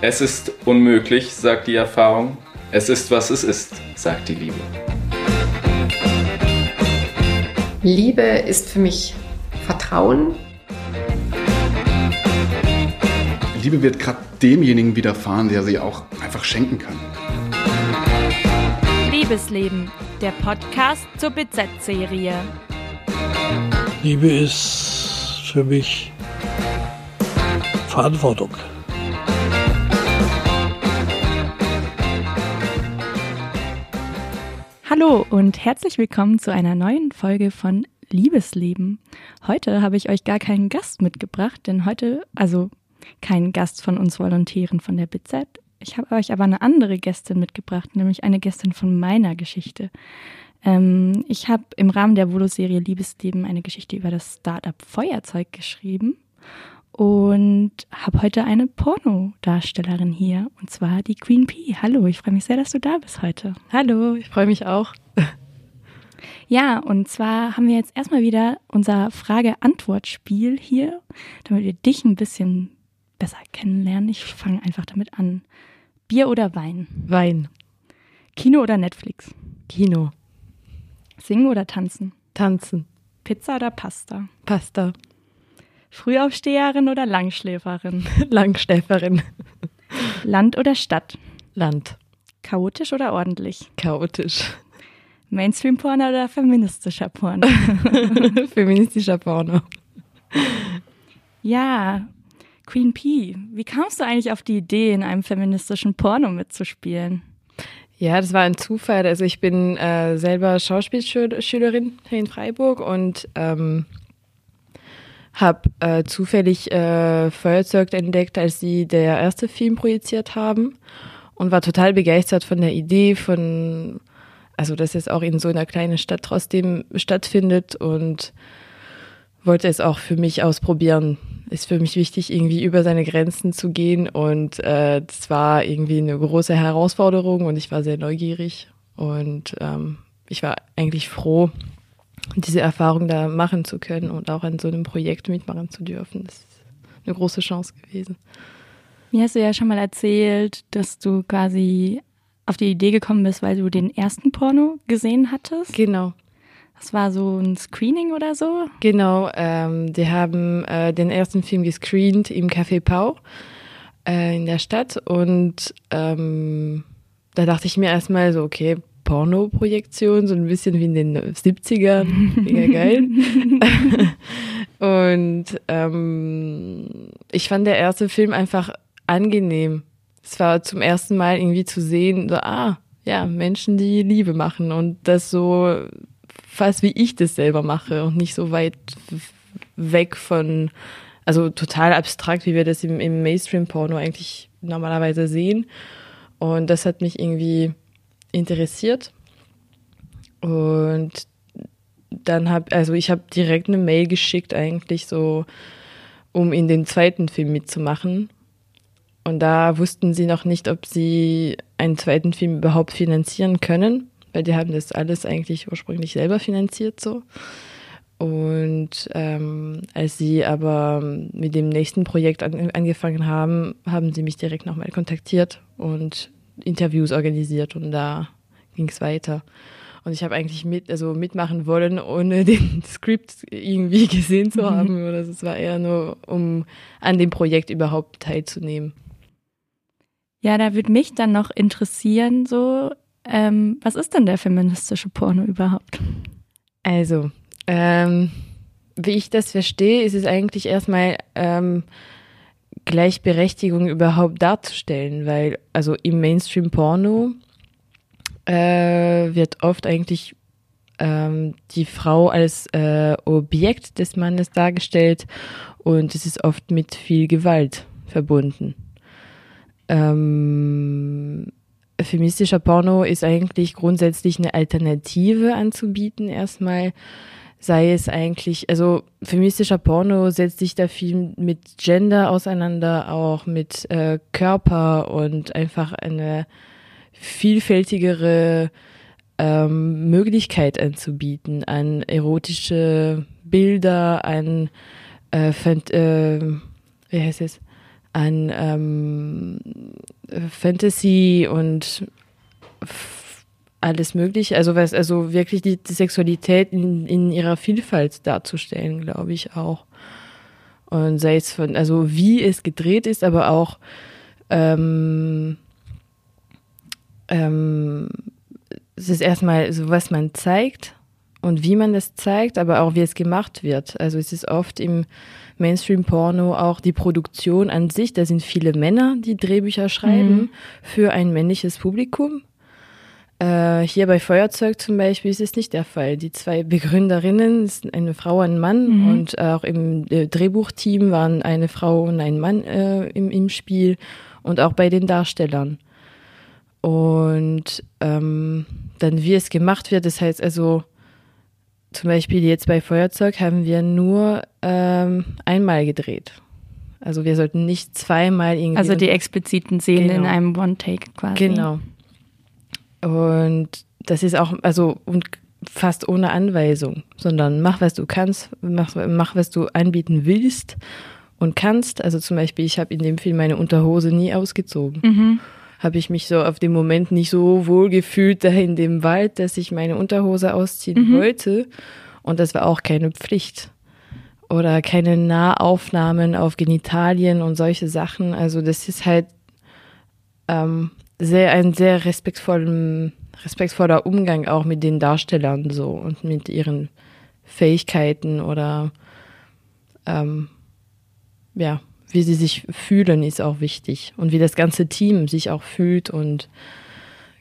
Es ist unmöglich, sagt die Erfahrung. Es ist, was es ist, sagt die Liebe. Liebe ist für mich Vertrauen. Liebe wird gerade demjenigen widerfahren, der sie auch einfach schenken kann. Liebesleben, der Podcast zur BZ-Serie. Liebe ist für mich Verantwortung. Hallo und herzlich willkommen zu einer neuen Folge von Liebesleben. Heute habe ich euch gar keinen Gast mitgebracht, denn heute, also keinen Gast von uns Volontären von der BZ. Ich habe euch aber eine andere Gästin mitgebracht, nämlich eine Gästin von meiner Geschichte. Ähm, ich habe im Rahmen der Volo-Serie Liebesleben eine Geschichte über das Startup Feuerzeug geschrieben und habe heute eine Pornodarstellerin hier und zwar die Queen P. Hallo, ich freue mich sehr, dass du da bist heute. Hallo, ich freue mich auch. Ja, und zwar haben wir jetzt erstmal wieder unser Frage-Antwort-Spiel hier, damit wir dich ein bisschen besser kennenlernen. Ich fange einfach damit an. Bier oder Wein? Wein. Kino oder Netflix? Kino. Singen oder tanzen? Tanzen. Pizza oder Pasta? Pasta. Frühaufsteherin oder Langschläferin? Langschläferin. Land oder Stadt? Land. Chaotisch oder ordentlich? Chaotisch. Mainstream-Porno oder feministischer Porno? Feministischer Porno. Ja, Queen P, wie kamst du eigentlich auf die Idee, in einem feministischen Porno mitzuspielen? Ja, das war ein Zufall. Also ich bin äh, selber Schauspielschülerin hier in Freiburg und ähm, habe äh, zufällig äh, Feuerzeug entdeckt, als sie der erste Film projiziert haben und war total begeistert von der Idee, von also dass es auch in so einer kleinen Stadt trotzdem stattfindet und wollte es auch für mich ausprobieren. Ist für mich wichtig, irgendwie über seine Grenzen zu gehen und äh, das war irgendwie eine große Herausforderung und ich war sehr neugierig und ähm, ich war eigentlich froh, diese Erfahrung da machen zu können und auch an so einem Projekt mitmachen zu dürfen. Das ist eine große Chance gewesen. Mir hast du ja schon mal erzählt, dass du quasi auf die Idee gekommen bist, weil du den ersten Porno gesehen hattest. Genau. Das war so ein Screening oder so? Genau, ähm, die haben äh, den ersten Film gescreent im Café Pau äh, in der Stadt und ähm, da dachte ich mir erstmal so, okay, Porno-Projektion, so ein bisschen wie in den 70ern. Mega geil. und ähm, ich fand der erste Film einfach angenehm. Es war zum ersten Mal irgendwie zu sehen, so, ah, ja, Menschen, die Liebe machen und das so fast wie ich das selber mache und nicht so weit weg von, also total abstrakt, wie wir das im, im Mainstream-Porno eigentlich normalerweise sehen. Und das hat mich irgendwie interessiert. Und dann habe, also ich habe direkt eine Mail geschickt eigentlich so, um in den zweiten Film mitzumachen. Und da wussten sie noch nicht, ob sie einen zweiten Film überhaupt finanzieren können, weil die haben das alles eigentlich ursprünglich selber finanziert so. Und ähm, als sie aber mit dem nächsten Projekt an, angefangen haben, haben sie mich direkt nochmal kontaktiert und Interviews organisiert und da ging es weiter. Und ich habe eigentlich mit, also mitmachen wollen, ohne den Skript irgendwie gesehen zu haben. Mhm. Oder es war eher nur, um an dem Projekt überhaupt teilzunehmen. Ja, da würde mich dann noch interessieren, so, ähm, was ist denn der feministische Porno überhaupt? Also, ähm, wie ich das verstehe, ist es eigentlich erstmal ähm, Gleichberechtigung überhaupt darzustellen, weil also im Mainstream-Porno äh, wird oft eigentlich ähm, die Frau als äh, Objekt des Mannes dargestellt und es ist oft mit viel Gewalt verbunden. Ähm, feministischer Porno ist eigentlich grundsätzlich eine Alternative anzubieten erstmal. Sei es eigentlich, also feministischer Porno setzt sich da viel mit Gender auseinander, auch mit äh, Körper und einfach eine vielfältigere ähm, Möglichkeit anzubieten an erotische Bilder, an äh, Fant äh, wie heißt es, an ähm, Fantasy und alles mögliche. Also was, also wirklich die, die Sexualität in, in ihrer Vielfalt darzustellen, glaube ich auch. Und sei es von, also wie es gedreht ist, aber auch ähm, ähm, es ist erstmal so, was man zeigt und wie man das zeigt, aber auch wie es gemacht wird. Also es ist oft im Mainstream-Porno auch die Produktion an sich. Da sind viele Männer, die Drehbücher schreiben mhm. für ein männliches Publikum. Äh, hier bei Feuerzeug zum Beispiel ist es nicht der Fall. Die zwei Begründerinnen sind eine Frau und ein Mann mhm. und auch im äh, Drehbuchteam waren eine Frau und ein Mann äh, im, im Spiel und auch bei den Darstellern. Und ähm, dann wie es gemacht wird, das heißt also zum Beispiel jetzt bei Feuerzeug haben wir nur ähm, einmal gedreht. Also wir sollten nicht zweimal irgendwie. Also die expliziten Szenen genau. in einem One-Take quasi. Genau. Und das ist auch, also und fast ohne Anweisung, sondern mach, was du kannst, mach, mach was du anbieten willst und kannst. Also zum Beispiel, ich habe in dem Film meine Unterhose nie ausgezogen. Mhm habe ich mich so auf dem Moment nicht so wohl gefühlt da in dem Wald, dass ich meine Unterhose ausziehen mhm. wollte. Und das war auch keine Pflicht. Oder keine Nahaufnahmen auf Genitalien und solche Sachen. Also das ist halt ähm, sehr ein sehr respektvollen, respektvoller Umgang auch mit den Darstellern so und mit ihren Fähigkeiten oder ähm, ja, wie sie sich fühlen, ist auch wichtig. Und wie das ganze Team sich auch fühlt und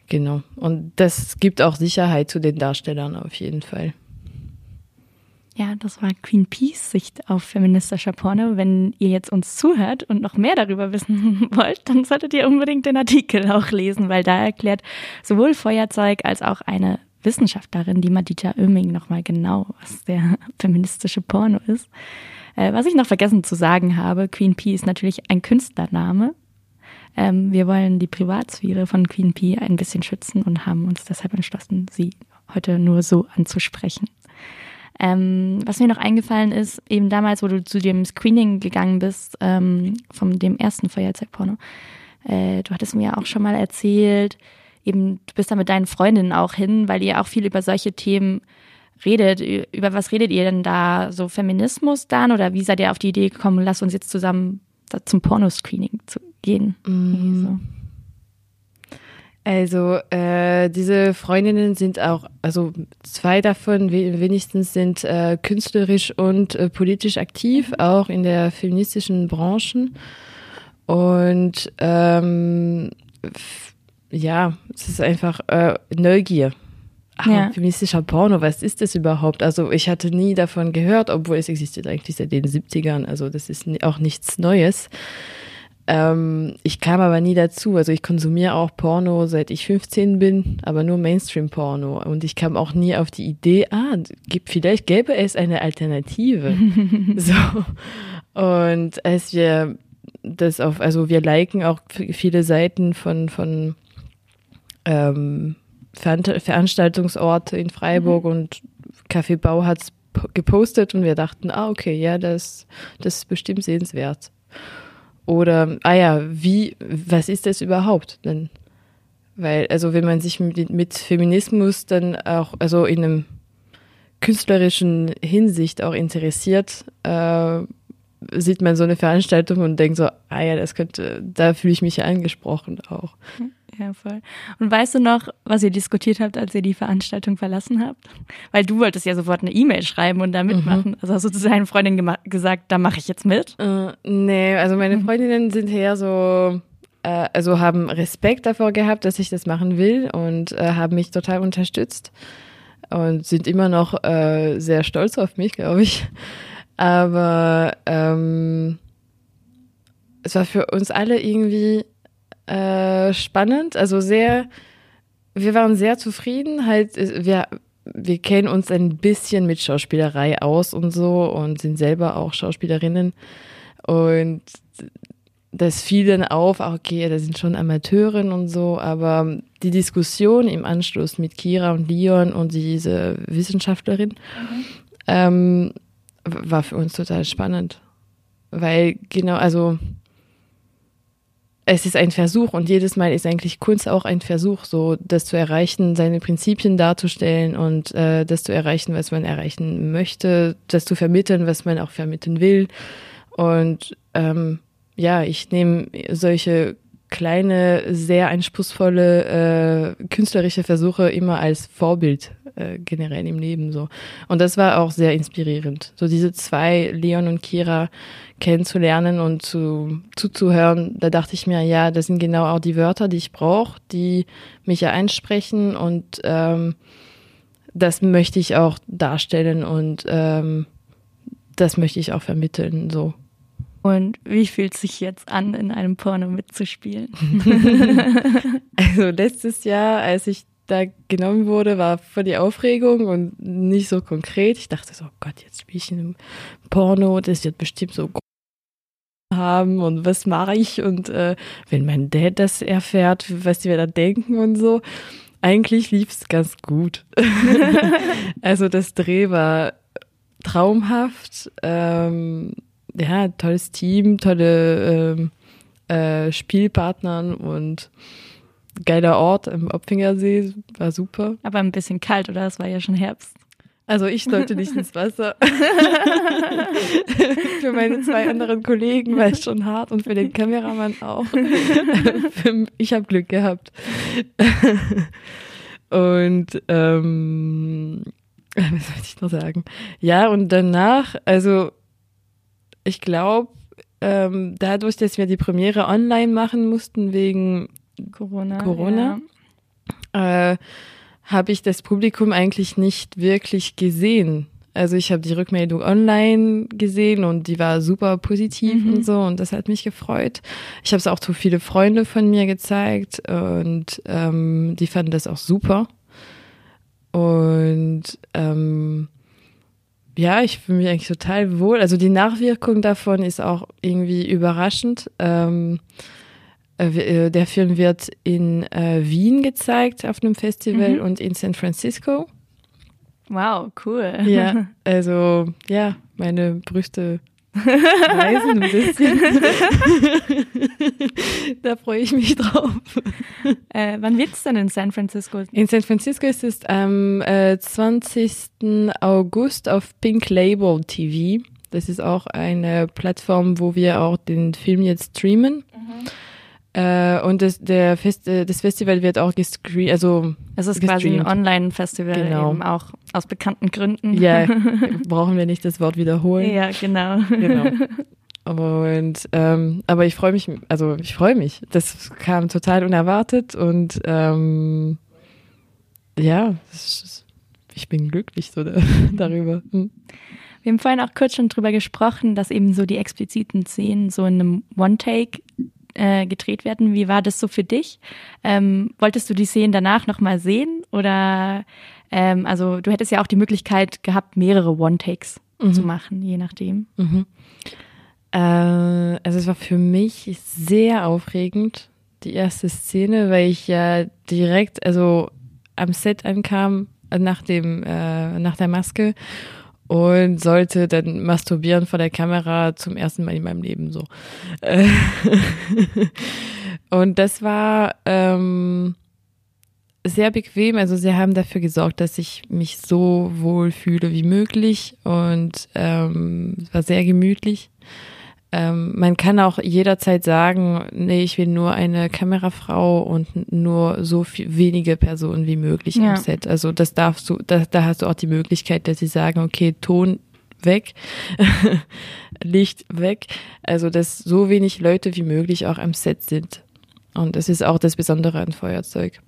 genau. Und das gibt auch Sicherheit zu den Darstellern auf jeden Fall. Ja, das war Queen Peace Sicht auf feministischer Porno. Wenn ihr jetzt uns zuhört und noch mehr darüber wissen wollt, dann solltet ihr unbedingt den Artikel auch lesen, weil da erklärt sowohl Feuerzeug als auch eine Wissenschaftlerin, die Madita Oeming, nochmal genau, was der feministische Porno ist. Äh, was ich noch vergessen zu sagen habe, Queen P ist natürlich ein Künstlername. Ähm, wir wollen die Privatsphäre von Queen P ein bisschen schützen und haben uns deshalb entschlossen, sie heute nur so anzusprechen. Ähm, was mir noch eingefallen ist, eben damals, wo du zu dem Screening gegangen bist, ähm, von dem ersten Feuerzeugporno, äh, du hattest mir auch schon mal erzählt, eben, du bist da mit deinen Freundinnen auch hin, weil ihr auch viel über solche Themen redet. Über was redet ihr denn da? So Feminismus dann? Oder wie seid ihr auf die Idee gekommen, lass uns jetzt zusammen zum Pornoscreening zu gehen? Mm. So. Also äh, diese Freundinnen sind auch, also zwei davon wenigstens sind äh, künstlerisch und äh, politisch aktiv, auch in der feministischen Branchen. Und ähm, ja, es ist einfach äh, Neugier ah, ja. feministischer Porno, was ist das überhaupt? Also ich hatte nie davon gehört, obwohl es existiert eigentlich seit den 70ern, also das ist auch nichts Neues. Ähm, ich kam aber nie dazu, also ich konsumiere auch Porno seit ich 15 bin, aber nur Mainstream-Porno und ich kam auch nie auf die Idee, ah, gibt, vielleicht gäbe es eine Alternative. so. Und als wir das auf, also wir liken auch viele Seiten von, von ähm, Veranstaltungsorte in Freiburg mhm. und Café Bau hat es gepostet und wir dachten, ah, okay, ja, das, das ist bestimmt sehenswert. Oder, ah ja, wie, was ist das überhaupt? Denn, weil, also wenn man sich mit, mit Feminismus dann auch, also in einem künstlerischen Hinsicht auch interessiert, äh, sieht man so eine Veranstaltung und denkt so, ah ja, das könnte, da fühle ich mich ja angesprochen auch. Mhm. Ja, voll. Und weißt du noch, was ihr diskutiert habt, als ihr die Veranstaltung verlassen habt? Weil du wolltest ja sofort eine E-Mail schreiben und da mhm. mitmachen. Mhm. Also hast du zu deinen Freundinnen gesagt, da mache ich jetzt mit? Äh, nee, also meine mhm. Freundinnen sind eher so, äh, also haben Respekt davor gehabt, dass ich das machen will und äh, haben mich total unterstützt und sind immer noch äh, sehr stolz auf mich, glaube ich. Aber ähm, es war für uns alle irgendwie äh, spannend, also sehr, wir waren sehr zufrieden, halt, wir, wir kennen uns ein bisschen mit Schauspielerei aus und so und sind selber auch Schauspielerinnen und das fiel dann auf, okay, da sind schon Amateuren und so, aber die Diskussion im Anschluss mit Kira und Leon und diese Wissenschaftlerin, mhm. ähm, war für uns total spannend. Weil genau, also es ist ein Versuch und jedes Mal ist eigentlich Kunst auch ein Versuch, so das zu erreichen, seine Prinzipien darzustellen und äh, das zu erreichen, was man erreichen möchte, das zu vermitteln, was man auch vermitteln will. Und ähm, ja, ich nehme solche kleine, sehr anspruchsvolle äh, künstlerische Versuche immer als Vorbild äh, generell im Leben so. Und das war auch sehr inspirierend. So diese zwei, Leon und Kira, kennenzulernen und zu, zuzuhören, da dachte ich mir, ja, das sind genau auch die Wörter, die ich brauche, die mich ja einsprechen und ähm, das möchte ich auch darstellen und ähm, das möchte ich auch vermitteln, so. Und wie fühlt es sich jetzt an, in einem Porno mitzuspielen? also letztes Jahr, als ich da genommen wurde, war voll die Aufregung und nicht so konkret. Ich dachte so, oh Gott, jetzt spiele ich in einem Porno, das wird bestimmt so haben und was mache ich und äh, wenn mein Dad das erfährt, was die wir da denken und so. Eigentlich lief es ganz gut. also das Dreh war traumhaft. Ähm, ja, tolles Team, tolle ähm, äh, Spielpartnern und geiler Ort im Opfingersee, war super. Aber ein bisschen kalt, oder? Es war ja schon Herbst. Also ich sollte nicht ins Wasser. für meine zwei anderen Kollegen war es schon hart und für den Kameramann auch. ich habe Glück gehabt. und ähm, was soll ich noch sagen? Ja, und danach, also ich glaube, ähm, dadurch, dass wir die Premiere online machen mussten wegen Corona, Corona ja. äh, habe ich das Publikum eigentlich nicht wirklich gesehen. Also ich habe die Rückmeldung online gesehen und die war super positiv mhm. und so und das hat mich gefreut. Ich habe es auch zu viele Freunde von mir gezeigt und ähm, die fanden das auch super. Und ähm, ja, ich fühle mich eigentlich total wohl. Also die Nachwirkung davon ist auch irgendwie überraschend. Ähm, äh, äh, der Film wird in äh, Wien gezeigt auf einem Festival mhm. und in San Francisco. Wow, cool. Ja, also ja, meine Brüste reisen ein bisschen. da freue ich mich drauf. Äh, wann wird es denn in San Francisco? In San Francisco ist es am äh, 20. August auf Pink Label TV. Das ist auch eine Plattform, wo wir auch den Film jetzt streamen. Mhm. Äh, und das, der Fest, äh, das Festival wird auch gestreamt, also es ist quasi ein Online-Festival, genau. eben auch aus bekannten Gründen. Ja, brauchen wir nicht das Wort wiederholen. Ja, genau. genau. Und ähm, aber ich freue mich, also ich freue mich. Das kam total unerwartet und ähm, ja, ist, ich bin glücklich so da, darüber. Hm. Wir haben vorhin auch kurz schon drüber gesprochen, dass eben so die expliziten Szenen so in einem One-Take äh, gedreht werden. Wie war das so für dich? Ähm, wolltest du die Szenen danach nochmal sehen? Oder ähm, also du hättest ja auch die Möglichkeit gehabt, mehrere One-Takes mhm. zu machen, je nachdem. Mhm. Äh, also es war für mich sehr aufregend, die erste Szene, weil ich ja direkt, also am Set ankam, nach dem, äh, nach der Maske und sollte dann masturbieren vor der Kamera zum ersten Mal in meinem Leben so. und das war ähm, sehr bequem. Also sie haben dafür gesorgt, dass ich mich so wohl fühle wie möglich und ähm, es war sehr gemütlich. Ähm, man kann auch jederzeit sagen, nee, ich will nur eine Kamerafrau und nur so viel, wenige Personen wie möglich ja. am Set. Also das darfst du, da, da hast du auch die Möglichkeit, dass sie sagen, okay, Ton weg, Licht weg. Also dass so wenig Leute wie möglich auch am Set sind. Und das ist auch das Besondere an Feuerzeug.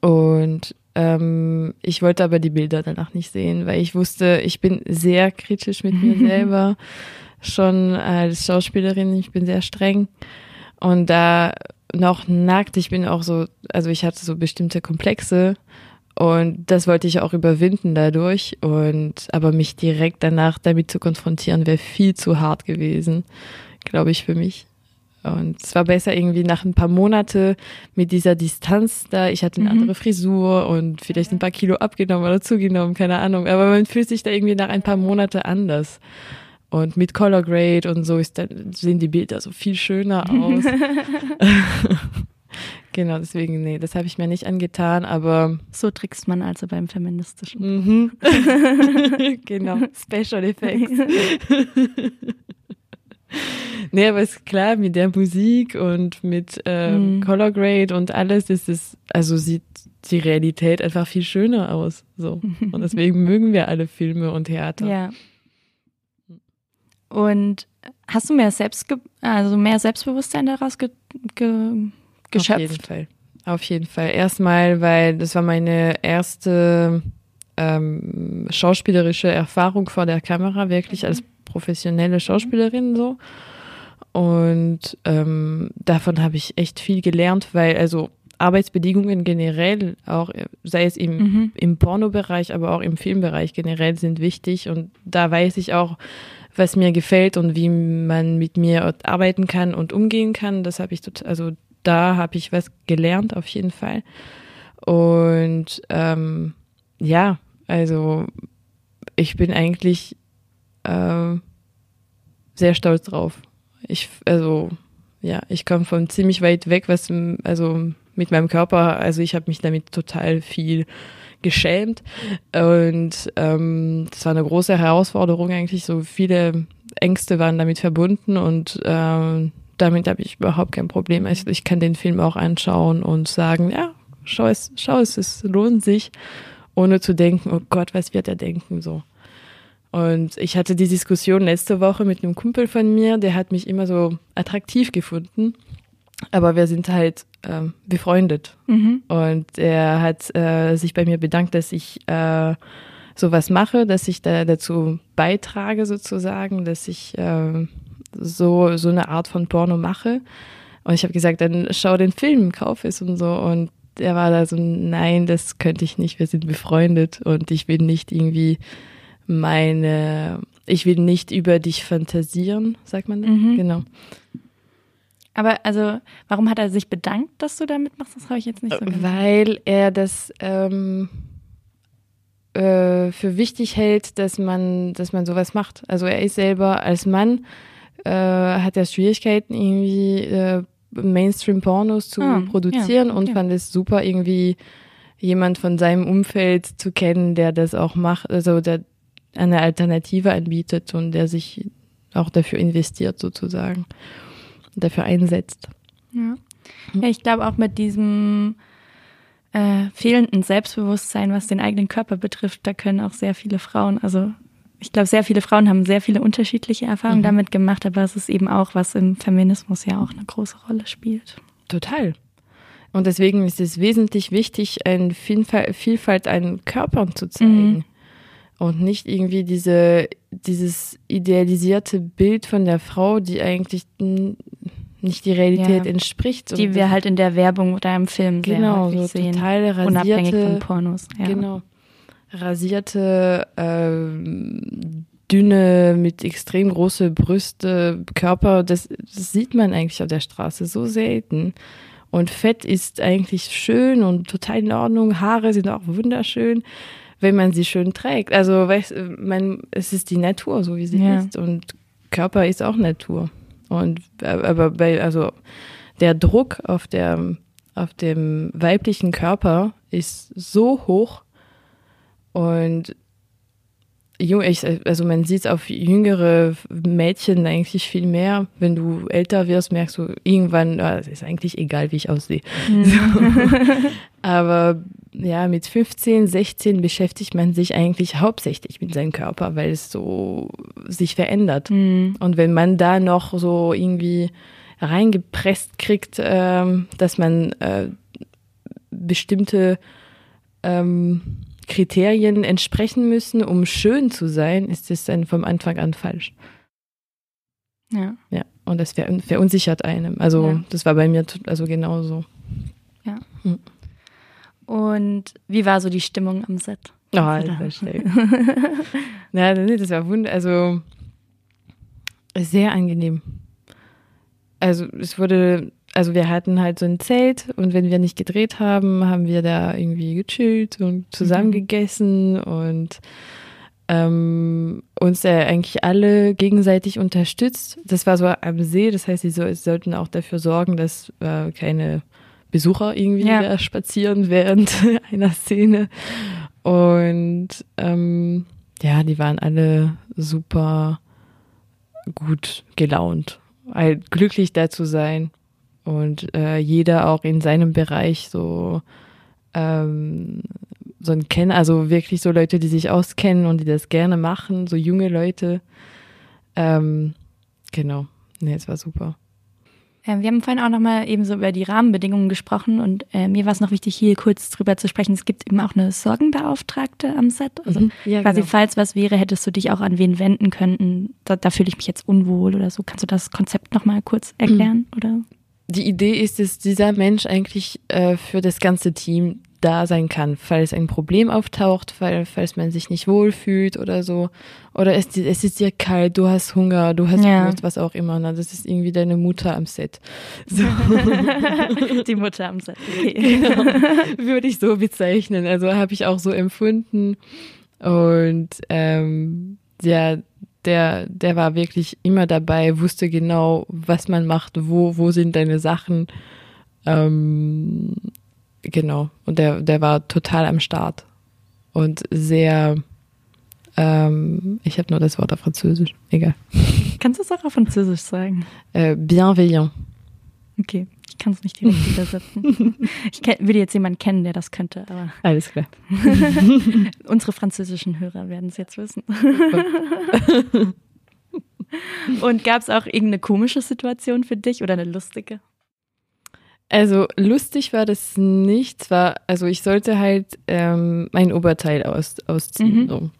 Und ähm, ich wollte aber die Bilder danach nicht sehen, weil ich wusste, ich bin sehr kritisch mit mir selber schon als Schauspielerin, ich bin sehr streng. Und da noch nackt, ich bin auch so, also ich hatte so bestimmte Komplexe und das wollte ich auch überwinden dadurch. Und aber mich direkt danach damit zu konfrontieren, wäre viel zu hart gewesen, glaube ich, für mich. Und es war besser irgendwie nach ein paar Monate mit dieser Distanz da. Ich hatte eine Mhm. andere Frisur und vielleicht ein paar Kilo abgenommen oder zugenommen, keine Ahnung. Aber man fühlt sich da irgendwie nach ein paar Monate anders. Und mit Color Grade und so ist dann, sehen die Bilder so viel schöner aus. genau, deswegen, nee, das habe ich mir nicht angetan, aber So trickst man also beim Feministischen. mhm. genau, Special Effects. nee, aber ist klar, mit der Musik und mit ähm, Mhm. Color Grade und alles ist es, also sieht die Realität einfach viel schöner aus. So. Und deswegen mögen wir alle Filme und Theater. Ja. Und hast du mehr Selbst, also mehr Selbstbewusstsein daraus ge ge Auf jeden geschöpft? Fall. Auf jeden Fall. Erstmal, weil das war meine erste ähm, schauspielerische Erfahrung vor der Kamera, wirklich als professionelle Schauspielerin so. Und ähm, davon habe ich echt viel gelernt, weil also Arbeitsbedingungen generell, auch äh, sei es im, Mhm. im Pornobereich, aber auch im Filmbereich generell sind wichtig. Und da weiß ich auch, was mir gefällt und wie man mit mir arbeiten kann und umgehen kann. Das habe ich total, also da habe ich was gelernt auf jeden Fall. Und ähm, ja, also ich bin eigentlich äh, sehr stolz drauf. Ich, also ja, ich komme von ziemlich weit weg, was also mit meinem Körper, also ich habe mich damit total viel geschämt und ähm, das war eine große Herausforderung eigentlich. So viele Ängste waren damit verbunden und ähm, damit habe ich überhaupt kein Problem. Also ich kann den Film auch anschauen und sagen, ja, schau es, schau es, es lohnt sich, ohne zu denken, oh Gott, was wird er denken so. Und ich hatte die Diskussion letzte Woche mit einem Kumpel von mir, der hat mich immer so attraktiv gefunden, aber wir sind halt ähm, befreundet. Mhm. Und er hat äh, sich bei mir bedankt, dass ich äh, sowas mache, dass ich da dazu beitrage sozusagen, dass ich äh, so so eine Art von Porno mache. Und ich habe gesagt, dann schau den Film, kauf es und so. Und er war da so, nein, das könnte ich nicht. Wir sind befreundet und ich will nicht irgendwie meine, ich will nicht über dich fantasieren, sagt man? Mhm. Genau. Aber also, warum hat er sich bedankt, dass du da mitmachst? Das habe ich jetzt nicht so ganz- Weil er das ähm, äh, für wichtig hält, dass man, dass man sowas macht. Also er ist selber als Mann, äh, hat er Schwierigkeiten, irgendwie äh, Mainstream-Pornos zu Ah, produzieren ja, und fand es super, irgendwie jemand von seinem Umfeld zu kennen, der das auch macht, also der eine Alternative anbietet und der sich auch dafür investiert sozusagen, dafür einsetzt. Ja, ja ich glaube auch mit diesem äh, fehlenden Selbstbewusstsein, was den eigenen Körper betrifft, da können auch sehr viele Frauen, also ich glaube, sehr viele Frauen haben sehr viele unterschiedliche Erfahrungen Mhm. damit gemacht, aber es ist eben auch, was im Feminismus ja auch eine große Rolle spielt. Total. Und deswegen ist es wesentlich wichtig, eine Vielfalt, Vielfalt an Körpern zu zeigen. Mhm. Und nicht irgendwie diese, dieses idealisierte Bild von der Frau, die eigentlich nicht die Realität Ja. entspricht. Die wir halt in der Werbung oder im Film sehr genau, häufig so sehen. total Unabhängig von rasierte, Pornos. Ja. genau, rasierte, ähm, dünne, mit extrem große Brüste, Körper, das, das sieht man eigentlich auf der Straße so selten. Und Fett ist eigentlich schön und total in Ordnung. Haare sind auch wunderschön, wenn man sie schön trägt. Also, weißt, man, es ist die Natur, so wie sie Ja. ist. Und Körper ist auch Natur. Und, aber bei, also, der Druck auf der, auf dem weiblichen Körper ist so hoch und also man sieht es auf jüngere Mädchen eigentlich viel mehr. Wenn du älter wirst, merkst du irgendwann, ah, es ist eigentlich egal, wie ich aussehe. So. Aber ja, mit 15, 16 beschäftigt man sich eigentlich hauptsächlich mit seinem Körper, weil es so sich verändert. Mhm. Und wenn man da noch so irgendwie reingepresst kriegt, ähm, dass man äh, bestimmte ähm, Kriterien entsprechen müssen, um schön zu sein, ist das dann vom Anfang an falsch. ja. Ja, und das ver verunsichert einem. Also Ja. das war bei mir also genauso. Und wie war so die Stimmung am Set? Oh, Also das da- war schön. ja, nee, das war wunder, also sehr angenehm. also es wurde, also wir hatten halt so ein Zelt und wenn wir nicht gedreht haben, haben wir da irgendwie gechillt und zusammen Mhm. gegessen und ähm, uns äh, eigentlich alle gegenseitig unterstützt. Das war so am See, das heißt, sie so, sie sollten auch dafür sorgen, dass äh, keine Besucher irgendwie Ja. spazieren während einer Szene. Und ähm, ja, die waren alle super gut gelaunt, halt glücklich da zu sein und äh, jeder auch in seinem Bereich so ähm, so ein Kenner, also wirklich so Leute, die sich auskennen und die das gerne machen, so junge Leute. Ähm, genau, nee, es war super. Ähm, wir haben vorhin auch nochmal eben so über die Rahmenbedingungen gesprochen und äh, mir war es noch wichtig, hier kurz drüber zu sprechen. Es gibt eben auch eine Sorgenbeauftragte am Set. Also Mhm. Ja, quasi, genau. falls was wäre, hättest du dich auch an wen wenden können. Da, da fühle ich mich jetzt unwohl oder so. Kannst du das Konzept nochmal kurz erklären? Oder? Die Idee ist, dass dieser Mensch eigentlich äh, für das ganze Team da sein kann, falls ein Problem auftaucht, weil, falls man sich nicht wohlfühlt oder so. Oder es, es ist dir kalt, du hast Hunger, du hast Ja. Durst, was auch immer. Na, das ist irgendwie deine Mutter am Set. So. Die Mutter am Set. Okay. genau, würde ich so bezeichnen. Also habe ich auch so empfunden. Und ähm, ja, der, der war wirklich immer dabei, wusste genau, was man macht, wo, wo sind deine Sachen. Ähm, genau. Und der, der war total am Start. Und sehr, ähm, ich habe nur das Wort auf Französisch, egal. Kannst du es auch auf Französisch sagen? Äh, bienveillant. Okay, ich kann es nicht direkt übersetzen. Ich würde jetzt jemanden kennen, der das könnte, aber Alles klar. unsere französischen Hörer werden es jetzt wissen. Und gab es auch irgendeine komische Situation für dich oder eine lustige? Also lustig war das nicht. Zwar, also ich sollte halt ähm, mein Oberteil aus, ausziehen. Mhm. So.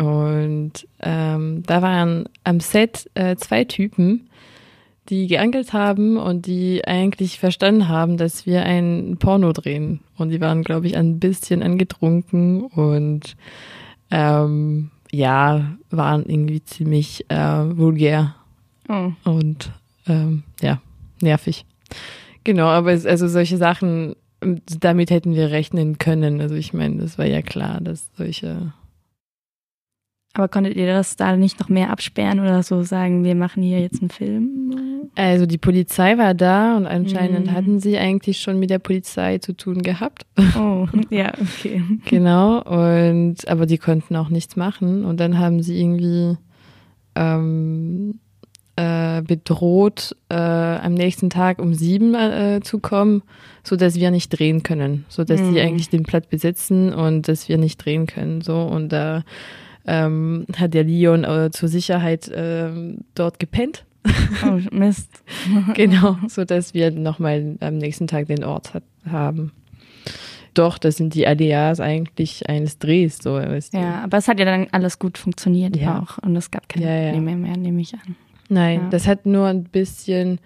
Und ähm, da waren am Set äh, zwei Typen, die geangelt haben und die eigentlich verstanden haben, dass wir ein Porno drehen. Und die waren, glaube ich, ein bisschen angetrunken und ähm, ja, waren irgendwie ziemlich äh, vulgär Oh. und ähm, ja, nervig. Genau, aber es, also solche Sachen, ähm, damit hätten wir rechnen können. Also ich meine, das war ja klar, dass solche. Aber konntet ihr das da nicht noch mehr absperren oder so sagen, wir machen hier jetzt einen Film? Also die Polizei war da und anscheinend Mhm. hatten sie eigentlich schon mit der Polizei zu tun gehabt. Oh, ja, okay. genau. Und aber die konnten auch nichts machen. Und dann haben sie irgendwie ähm, äh, bedroht, äh, am nächsten Tag um sieben äh, zu kommen, so dass wir nicht drehen können, so dass Mhm. sie eigentlich den Platz besetzen und dass wir nicht drehen können. So und da ähm, hat der Leon äh, zur Sicherheit ähm, dort gepennt. Oh, Mist. genau, so dass wir nochmal am nächsten Tag den Ort hat, haben. Doch, das sind die Alias eigentlich eines Drehs, so. Ja, aber es hat ja dann alles gut funktioniert Ja. auch und es gab keine Ja, ja. Probleme mehr, nehme ich an. Nein, Ja. das hat nur ein bisschen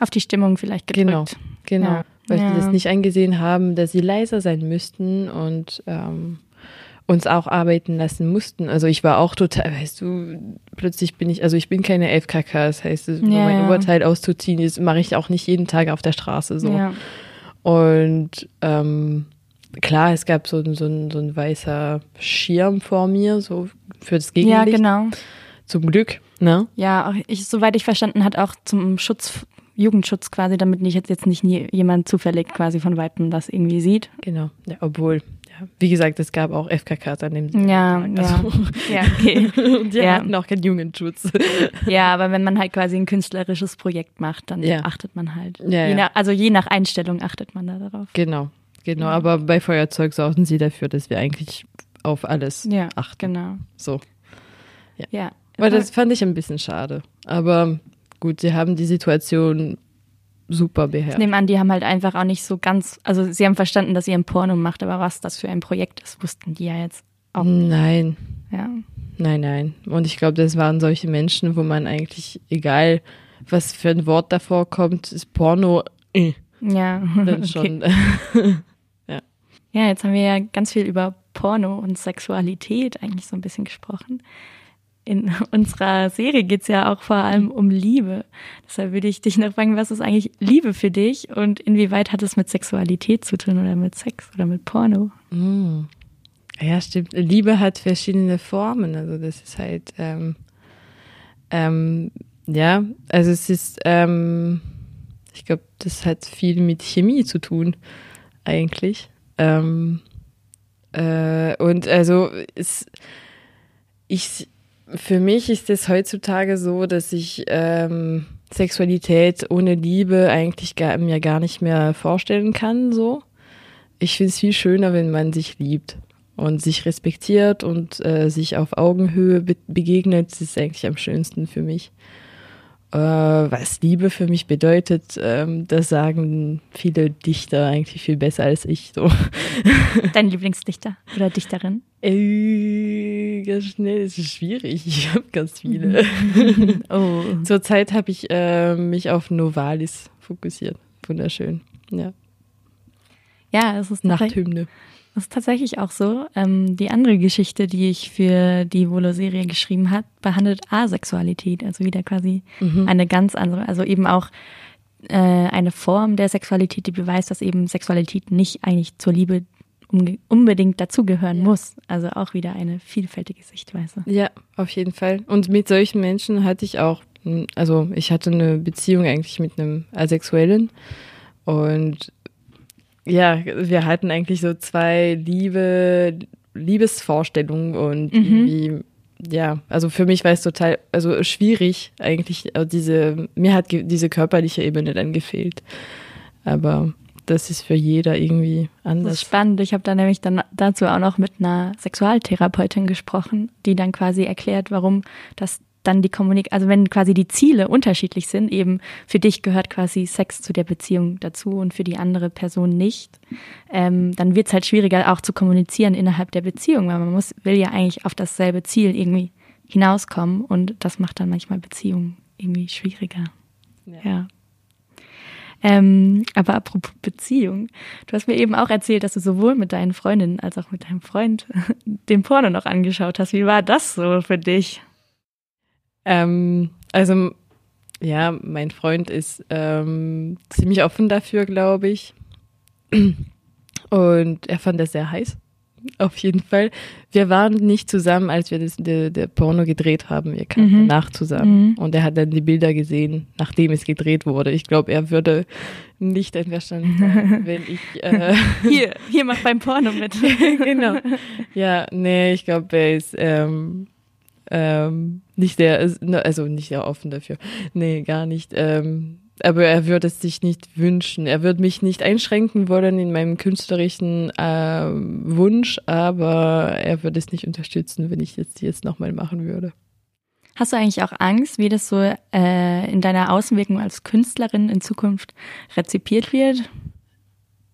Auf die Stimmung vielleicht gedrückt. Genau. Genau. Ja. Weil Ja. sie das nicht eingesehen haben, dass sie leiser sein müssten und ähm, uns auch arbeiten lassen mussten. Also ich war auch total, weißt du, plötzlich bin ich, also ich bin keine FKK, das heißt, nur Ja, mein ja. Oberteil auszuziehen, das mache ich auch nicht jeden Tag auf der Straße so. Ja. Und ähm, klar, es gab so, ein- so, ein, so ein weißer Schirm vor mir, so für das ja, Gegenlicht. genau. Zum Glück, ne? Ja, auch ich, soweit ich verstanden hat, auch zum Schutz, Jugendschutz quasi, damit nicht jetzt, jetzt nicht nie, jemand zufällig quasi von Weitem das irgendwie sieht. Genau. Ja, obwohl, ja, wie gesagt, es gab auch FKKs an dem Ja, Tag. ja. Also, Ja, okay. und die Ja. hatten auch keinen Jugendschutz. Ja, aber wenn man halt quasi ein künstlerisches Projekt macht, dann Ja. achtet man halt. Ja, je ja. nach, also je nach Einstellung achtet man da darauf. Genau, genau. Aber bei Feuerzeug sorgen sie dafür, dass wir eigentlich auf alles Ja, achten. genau. So. Ja. Weil das fand ich ein bisschen schade. Aber gut, sie haben die Situation super Ich beherrscht. nehme an, die haben halt einfach auch nicht so ganz, also sie haben verstanden, dass ihr ein Porno macht, aber was das für ein Projekt ist, wussten die ja jetzt auch. Nein, Ja. nein, nein. Und ich glaube, das waren solche Menschen, wo man eigentlich, egal was für ein Wort davor kommt, ist Porno äh, Ja. dann Okay. schon. Ja, jetzt haben wir ja ganz viel über Porno und Sexualität eigentlich so ein bisschen gesprochen. In unserer Serie geht es ja auch vor allem um Liebe. Deshalb würde ich dich noch fragen, was ist eigentlich Liebe für dich und inwieweit hat es mit Sexualität zu tun oder mit Sex oder mit Porno? Mm. Ja, stimmt. Liebe hat verschiedene Formen. Also das ist halt, ähm, ähm, ja, also es ist, ähm, ich glaube, das hat viel mit Chemie zu tun, eigentlich. Ähm, äh, und also es, ich, für mich ist es heutzutage so, dass ich ähm, Sexualität ohne Liebe eigentlich gar, mir gar nicht mehr vorstellen kann. So, ich finde es viel schöner, wenn man sich liebt und sich respektiert und äh, sich auf Augenhöhe be begegnet. Das ist eigentlich am schönsten für mich. Äh, was Liebe für mich bedeutet, ähm, das sagen viele Dichter eigentlich viel besser als ich. So. Dein Lieblingsdichter oder Dichterin? Äh, ganz schnell, es ist schwierig. Ich habe ganz viele. oh. Zurzeit habe ich äh, mich auf Novalis fokussiert. Wunderschön. Ja. Ja, es ist Nachthymne. Das ist tatsächlich auch so. Ähm, die andere Geschichte, die ich für die Volo-Serie geschrieben habe, behandelt Asexualität, also wieder quasi mhm. eine ganz andere, also eben auch äh, eine Form der Sexualität, die beweist, dass eben Sexualität nicht eigentlich zur Liebe unbedingt dazugehören ja. muss. Also auch wieder eine vielfältige Sichtweise. Ja, auf jeden Fall. Und mit solchen Menschen hatte ich auch, also ich hatte eine Beziehung eigentlich mit einem Asexuellen und ja, wir hatten eigentlich so zwei Liebe, Liebesvorstellungen und mhm. ja, also für mich war es total, also schwierig eigentlich, also diese, mir hat diese körperliche Ebene dann gefehlt. Aber das ist für jeder irgendwie anders. Das ist spannend. Ich habe da nämlich dann dazu auch noch mit einer Sexualtherapeutin gesprochen, die dann quasi erklärt, warum das dann die Kommunikation, also wenn quasi die Ziele unterschiedlich sind, eben für dich gehört quasi Sex zu der Beziehung dazu und für die andere Person nicht, ähm, dann wird es halt schwieriger auch zu kommunizieren innerhalb der Beziehung, weil man muss, will ja eigentlich auf dasselbe Ziel irgendwie hinauskommen und das macht dann manchmal Beziehungen irgendwie schwieriger. Ja. ja. Ähm, aber apropos Beziehung, du hast mir eben auch erzählt, dass du sowohl mit deinen Freundinnen als auch mit deinem Freund den Porno noch angeschaut hast. Wie war das so für dich? Ähm, also, ja, mein Freund ist ähm, ziemlich offen dafür, glaube ich. Und er fand das sehr heiß. Auf jeden Fall. Wir waren nicht zusammen, als wir das, der, der Porno gedreht haben. Wir kamen mhm. danach zusammen. Mhm. Und er hat dann die Bilder gesehen, nachdem es gedreht wurde. Ich glaube, er würde nicht einverstanden sein, wenn ich. Äh hier, hier mach beim Porno mit. genau. Ja, nee, ich glaube, er ist. Ähm, ähm, nicht sehr, also nicht sehr offen dafür. Nee, gar nicht. Ähm, aber er würde es sich nicht wünschen. Er würde mich nicht einschränken wollen in meinem künstlerischen äh, Wunsch, aber er würde es nicht unterstützen, wenn ich jetzt jetzt nochmal machen würde. Hast du eigentlich auch Angst, wie das so äh, in deiner Außenwirkung als Künstlerin in Zukunft rezipiert wird?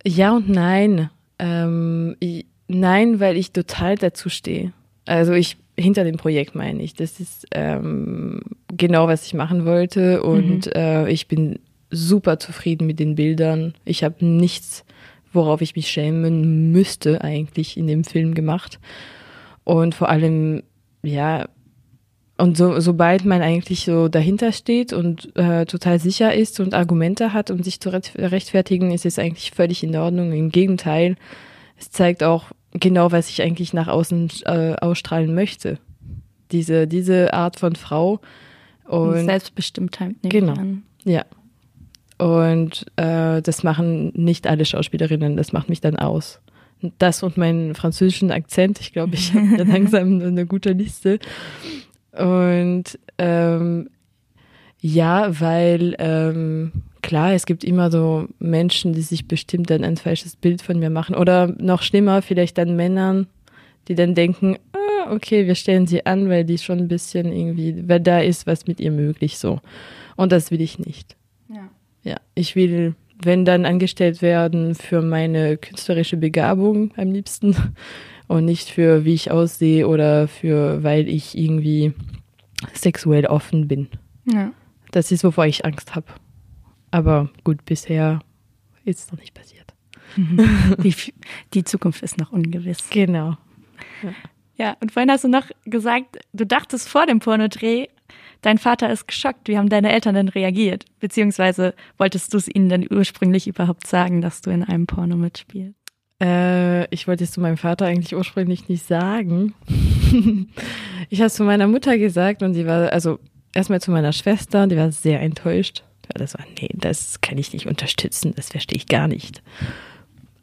Ja und nein. Ähm, ich, nein, weil ich total dazu stehe. Also ich hinter dem Projekt meine ich. Das ist ähm, genau, was ich machen wollte und mhm. äh, ich bin super zufrieden mit den Bildern. Ich habe nichts, worauf ich mich schämen müsste, eigentlich in dem Film gemacht. Und vor allem, ja, und so, sobald man eigentlich so dahinter steht und äh, total sicher ist und Argumente hat, um sich zu rechtfertigen, ist es eigentlich völlig in Ordnung. Im Gegenteil, es zeigt auch, genau, was ich eigentlich nach außen äh, ausstrahlen möchte. Diese, diese Art von Frau. Und Selbstbestimmtheit. Genau. Ja. Und äh, das machen nicht alle Schauspielerinnen, das macht mich dann aus. Das und meinen französischen Akzent, ich glaube, ich habe langsam eine gute Liste. Und ähm, ja, weil ähm, klar, es gibt immer so Menschen, die sich bestimmt dann ein falsches Bild von mir machen. Oder noch schlimmer, vielleicht dann Männern, die dann denken, ah, okay, wir stellen sie an, weil die schon ein bisschen irgendwie, weil da ist was mit ihr möglich so. Und das will ich nicht. Ja. Ja, ich will, wenn dann angestellt werden für meine künstlerische Begabung am liebsten und nicht für wie ich aussehe oder für weil ich irgendwie sexuell offen bin. Ja. Das ist, wovor ich Angst habe. Aber gut, bisher ist es noch nicht passiert. Die, die Zukunft ist noch ungewiss. Genau. Ja. Ja, und vorhin hast du noch gesagt, du dachtest vor dem Pornodreh, dein Vater ist geschockt. Wie haben deine Eltern denn reagiert? Beziehungsweise wolltest du es ihnen denn ursprünglich überhaupt sagen, dass du in einem Porno mitspielst? Äh, ich wollte es zu meinem Vater eigentlich ursprünglich nicht sagen. ich habe es zu meiner Mutter gesagt und die war, also erstmal zu meiner Schwester, die war sehr enttäuscht. Das war, nee, das kann ich nicht unterstützen, das verstehe ich gar nicht.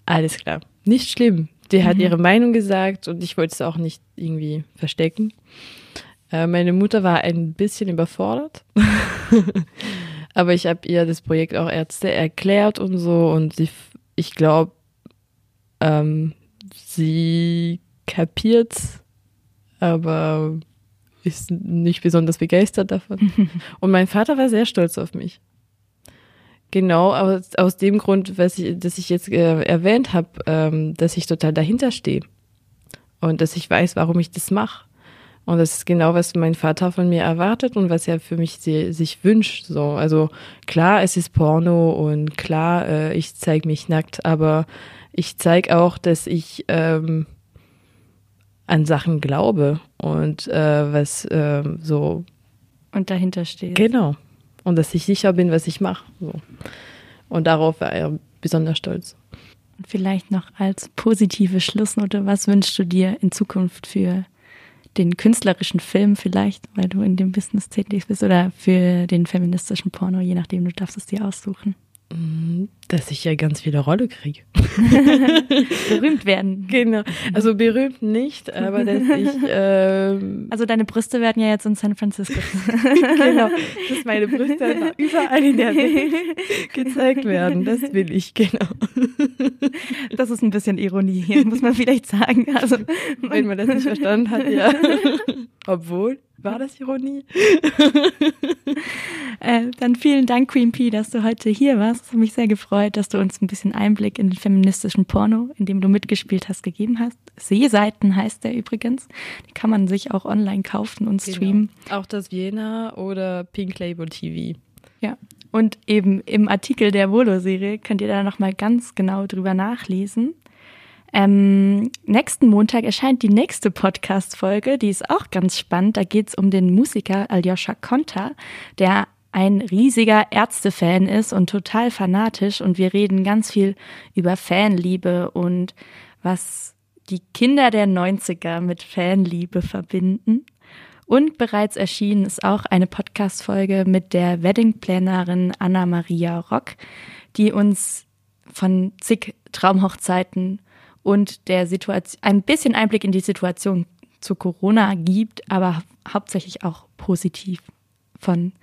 Alles klar, nicht schlimm. Die hat ihre Meinung gesagt und ich wollte es auch nicht irgendwie verstecken. Äh, meine Mutter war ein bisschen überfordert. Aber ich habe ihr das Projekt auch Ärzte erklärt und so und sie, ich glaube, ähm, sie kapiert's, aber ist nicht besonders begeistert davon. und mein Vater war sehr stolz auf mich. Genau, aus, aus dem Grund, was ich, dass ich jetzt äh, erwähnt habe, ähm, dass ich total dahinter stehe und dass ich weiß, warum ich das mache. Und das ist genau, was mein Vater von mir erwartet und was er für mich sie, sich wünscht. So, also klar, es ist Porno und klar, äh, ich zeige mich nackt, aber ich zeige auch, dass ich ähm, an Sachen glaube und äh, was äh, so Und dahinter steht. genau und dass ich sicher bin, was ich mache. So. Und darauf war er besonders stolz. Und vielleicht noch als positive Schlussnote, was wünschst du dir in Zukunft für den künstlerischen Film vielleicht, weil du in dem Business tätig bist, oder für den feministischen Porno, je nachdem, du darfst es dir aussuchen. Dass ich ja ganz viele Rolle kriege. Berühmt werden. Genau. Also berühmt nicht, aber dass ich ähm, Also deine Brüste werden ja jetzt in San Francisco. genau, dass meine Brüste überall in der Welt gezeigt werden. Das will ich, genau. Das ist ein bisschen Ironie hier, muss man vielleicht sagen. Also, Wenn man das nicht verstanden hat, ja. Obwohl, war das Ironie? äh, dann vielen Dank, Queen P, dass du heute hier warst. Es hat mich sehr gefreut, dass du uns ein bisschen Einblick in den feministischen Porno, in dem du mitgespielt hast, gegeben hast. Seeseiten heißt der übrigens. Die kann man sich auch online kaufen und streamen. Genau. Auch das Vienna oder Pink Label TV. Ja. Und eben im Artikel der Volo-Serie könnt ihr da nochmal ganz genau drüber nachlesen. Ähm, nächsten Montag erscheint die nächste Podcast-Folge, die ist auch ganz spannend. Da geht's um den Musiker Aljoscha Konta, der ein riesiger Ärztefan ist und total fanatisch. Und wir reden ganz viel über Fanliebe und was die Kinder der 90er mit Fanliebe verbinden. Und bereits erschienen ist auch eine Podcast-Folge mit der Weddingplanerin Anna-Maria Rock, die uns von zig Traumhochzeiten und der Situation, ein bisschen Einblick in die Situation zu Corona gibt, aber hauptsächlich auch positiv von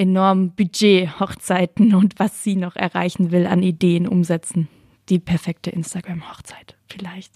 enormem Budget, Hochzeiten und was sie noch erreichen will an Ideen umsetzen. Die perfekte Instagram-Hochzeit vielleicht.